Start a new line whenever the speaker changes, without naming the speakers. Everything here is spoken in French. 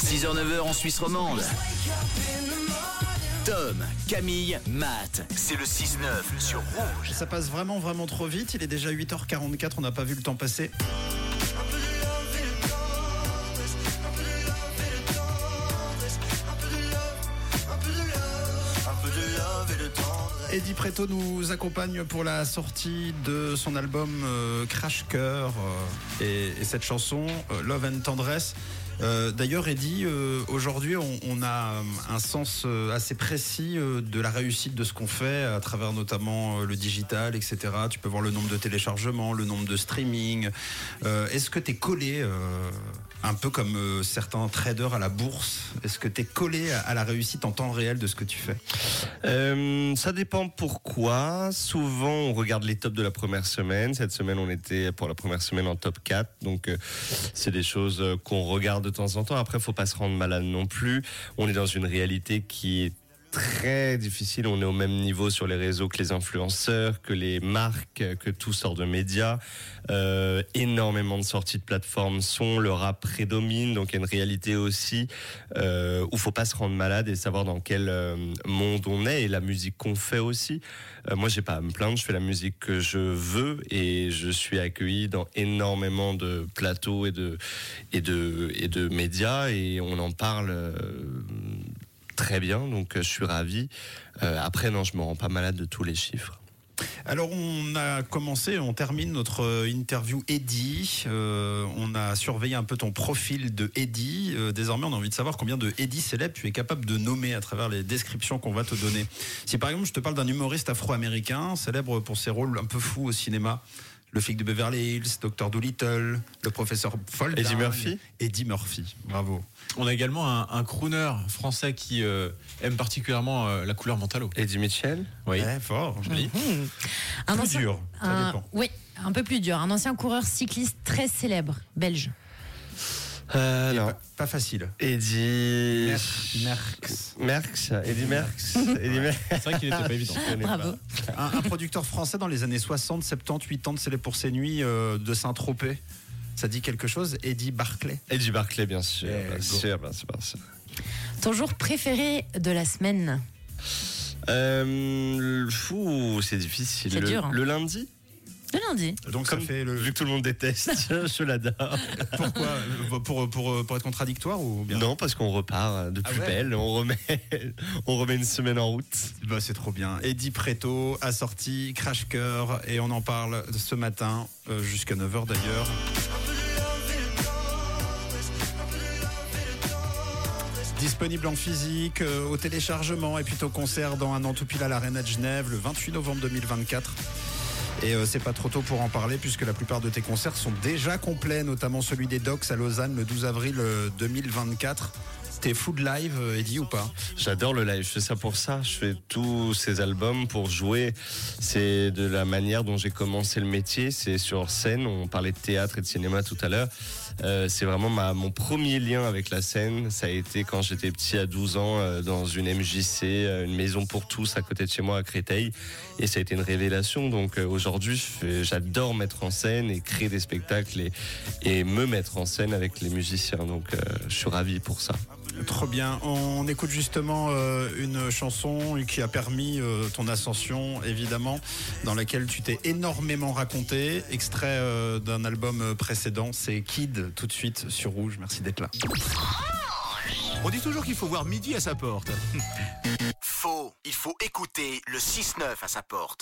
6h-9h en Suisse romande. Tom, Camille, Matt, c'est le 6-9 sur Rouge.
Ça passe vraiment, vraiment trop vite. Il est déjà 8h44, on n'a pas vu le temps passer. Eddie Preto nous accompagne pour la sortie de son album euh, Crash Cœur euh, et, et cette chanson euh, Love and Tendresse. Euh, D'ailleurs, Eddie, euh, aujourd'hui, on, a un sens euh, assez précis euh, de la réussite de ce qu'on fait à travers notamment euh, le digital, etc. Tu peux voir le nombre de téléchargements, le nombre de streaming. Euh, Est-ce que tu es collé, euh, un peu comme euh, certains traders à la bourse, est-ce que tu es collé à, la réussite en temps réel de ce que tu fais?
Euh, ça dépend pourquoi. Souvent, on regarde les tops de la première semaine. Cette semaine, on était pour la première semaine en top 4. Donc, euh, c'est des choses euh, qu'on regarde de temps en temps. Après, faut pas se rendre malade non plus. On est dans une réalité qui est très difficile. On est au même niveau sur les réseaux que les influenceurs, que les marques, que tout sort de médias. Euh, énormément de sorties de plateformes sont, le rap prédomine, donc il y a une réalité aussi euh, où faut pas se rendre malade et savoir dans quel euh, monde on est et la musique qu'on fait aussi. Euh, moi, j'ai pas à me plaindre, je fais la musique que je veux et je suis accueilli dans énormément de plateaux et de et de et de médias et on en parle. Très bien, donc euh, je suis ravi. Euh, après, non, je me rends pas malade de tous les chiffres.
Alors on a commencé, on termine notre euh, interview. Euh, on a surveillé un peu ton profil de. Euh, désormais, on a envie de savoir combien de Eddie célèbres tu es capable de nommer à travers les descriptions qu'on va te donner. Si par exemple je te parle d'un humoriste afro-américain, célèbre pour ses rôles un peu fous au cinéma. Le flic de Beverly Hills, Dr. Dolittle, le professeur Folding.
Eddie Murphy
Eddie Murphy, bravo.
On a également un, un crooner français qui euh, aime particulièrement euh, la couleur mentalo.
Eddie Mitchell
Oui.
Ouais, fort, joli.
Un
Plus
ancien-
dur, ça
un-
dépend.
Oui, un peu plus dur. Un ancien coureur cycliste très célèbre, belge.
euh, Non.
Pas, pas facile.
Eddie.
Merckx.
Merckx. Eddie Merckx. Eddie Merckx.
C'est vrai qu'il n'était pas évident.
Bravo.
pas.
Un, un producteur français dans les années 60, 70, 80, célèbre pour ses nuits euh, de Saint-Tropez. Ça dit quelque chose Eddie Barclay.
Eddie Barclay, bien sûr.
Eh,
bien
go.
sûr, bien sûr, bien sûr.
Ton jour préféré de la semaine?
Euh, le- fou, c'est difficile.
C'est
le,
dur, hein.
le lundi?
Le lundi.
Donc
Comme
ça fait le.
Vu que tout le monde déteste, je l'adore.
Pourquoi Euh, pour, pour, pour être contradictoire ou bien?
Non, parce qu'on repart de
Ah
plus
ouais?
belle. On remet, on remet une semaine en route.
Bah, C'est trop bien. Eddie Preto a sorti Crash Cœur et on en parle ce matin euh, jusqu'à 9h d'ailleurs. Disponible en physique, euh, au téléchargement et puis au concert dans un an tout pile à l'Arena de Genève le 28 novembre 2024. Et euh, c'est pas trop tôt pour en parler puisque la plupart de tes concerts sont déjà complets, notamment celui des Docs à Lausanne le 12 avril euh, 2024. T'es full live, euh, Eddie, ou pas
J'adore le live, je fais ça pour ça. Je fais tous ces albums pour jouer. C'est de la manière dont j'ai commencé le métier. C'est sur scène. On parlait de théâtre et de cinéma tout à l'heure. Euh, c'est vraiment mon premier lien avec la scène. Ça a été quand j'étais petit à 12 ans euh, dans une MJC, une maison pour tous à côté de chez moi à Créteil. Et ça a été une révélation. Donc aujourd'hui, j'adore mettre en scène et créer des spectacles et, et me mettre en scène avec les musiciens. Donc je suis ravi pour ça.
Trop bien. On écoute justement euh, une chanson qui a permis euh, ton ascension, évidemment, dans laquelle tu t'es énormément raconté. Extrait euh, d'un album précédent, c'est Kid, tout de suite sur Rouge. Merci d'être là.
On dit toujours qu'il faut voir midi à sa porte.
Faux, il faut écouter le 6-9 à sa porte.